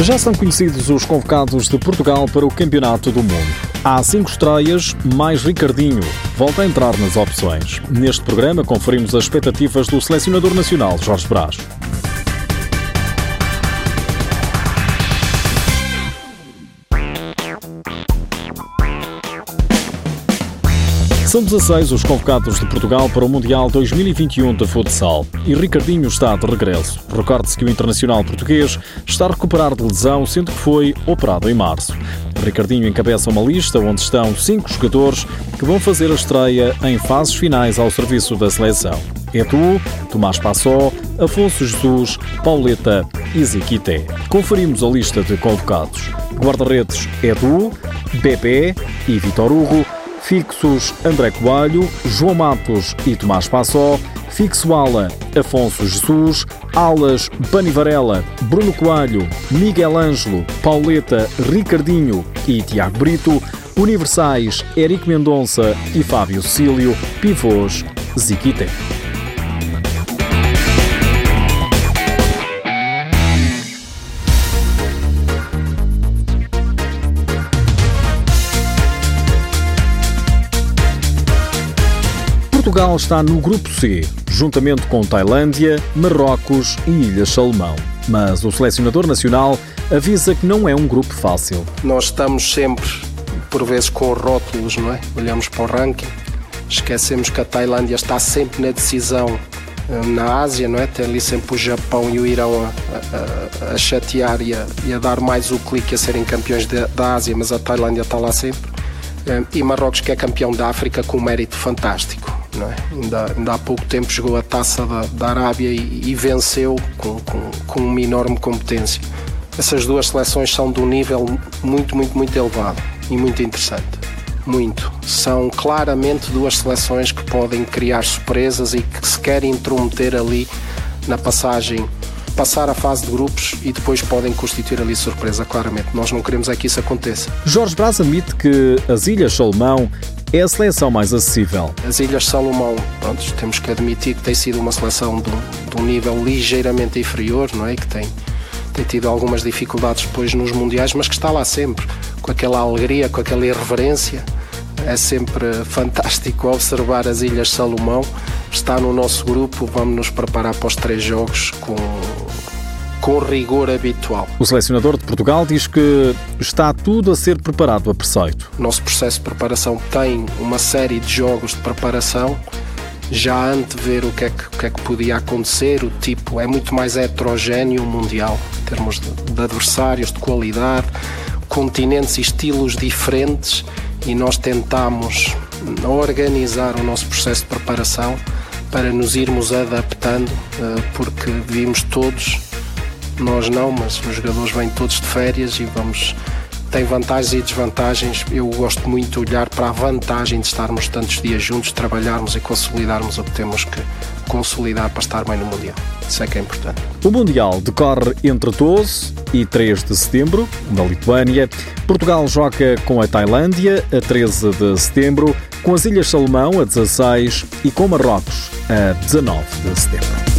Já são conhecidos os convocados de Portugal para o Campeonato do Mundo. Há cinco estreias, mais Ricardinho. Volta a entrar nas opções. Neste programa conferimos as expectativas do selecionador nacional, Jorge Brás. São 16 os convocados de Portugal para o Mundial 2021 de futsal e Ricardinho está de regresso. Recorde-se que o internacional português está a recuperar de lesão, sendo que foi operado em março. Ricardinho encabeça uma lista onde estão cinco jogadores que vão fazer a estreia em fases finais ao serviço da seleção. Edu, Tomás Passó, Afonso Jesus, Pauleta e Ziquité. Conferimos a lista de convocados. Guarda-redes Edu, Bebé e Vitor Hugo Fixos André Coelho, João Matos e Tomás Passó, Fixo Ala Afonso Jesus, Alas Bani Varela, Bruno Coelho, Miguel Ângelo, Pauleta, Ricardinho e Tiago Brito, Universais Eric Mendonça e Fábio Cílio, Pivôs Ziquité. Portugal está no grupo C, juntamente com Tailândia, Marrocos e Ilhas Salomão. Mas o selecionador nacional avisa que não é um grupo fácil. Nós estamos sempre, por vezes, com rótulos, não é? Olhamos para o ranking, esquecemos que a Tailândia está sempre na decisão eh, na Ásia, não é? Tem ali sempre o Japão e o Irão a, a, a chatear e a, e a, dar mais o clique a serem campeões de, da Ásia, mas a Tailândia está lá sempre. Eh, e Marrocos, que é campeão da África com um mérito fantástico. É? Ainda, ainda, há pouco tempo jogou a taça da, da Arábia e, e venceu com, com, com, uma enorme competência. Essas duas seleções são de um nível muito, muito, muito elevado e muito interessante. Muito. São claramente duas seleções que podem criar surpresas e que se querem intrometer ali na passagem passar a fase de grupos e depois podem constituir ali surpresa, claramente. Nós não queremos é que isso aconteça. Jorge Braz admite que as Ilhas Salomão é a seleção mais acessível. As Ilhas Salomão, pronto, temos que admitir que tem sido uma seleção de de um nível ligeiramente inferior, não é? Que tem, tem tido algumas dificuldades depois nos Mundiais, mas que está lá sempre, com aquela alegria, com aquela irreverência. É sempre fantástico observar as Ilhas Salomão. Está no nosso grupo, vamos nos preparar para os três jogos com com rigor habitual. O selecionador de Portugal diz que está tudo a ser preparado a preceito. Nosso processo de preparação tem uma série de jogos de preparação já antever o que, é que, o que é que podia acontecer, o tipo é muito mais heterogéneo mundial, em termos de, de adversários, de qualidade, continentes e estilos diferentes e nós tentamos organizar o nosso processo de preparação para nos irmos adaptando, eh, porque vimos todos nós não, mas os jogadores vêm todos de férias e vamos. Tem vantagens e desvantagens. Eu gosto muito de olhar para a vantagem de estarmos tantos dias juntos, trabalharmos e consolidarmos o que temos que consolidar para estar bem no Mundial. Isso é que é importante. O Mundial decorre entre 12 e 3 de setembro, na Lituânia. Portugal joga com a Tailândia a 13 de setembro, com as Ilhas Salomão a 16 e com Marrocos a 19 de setembro.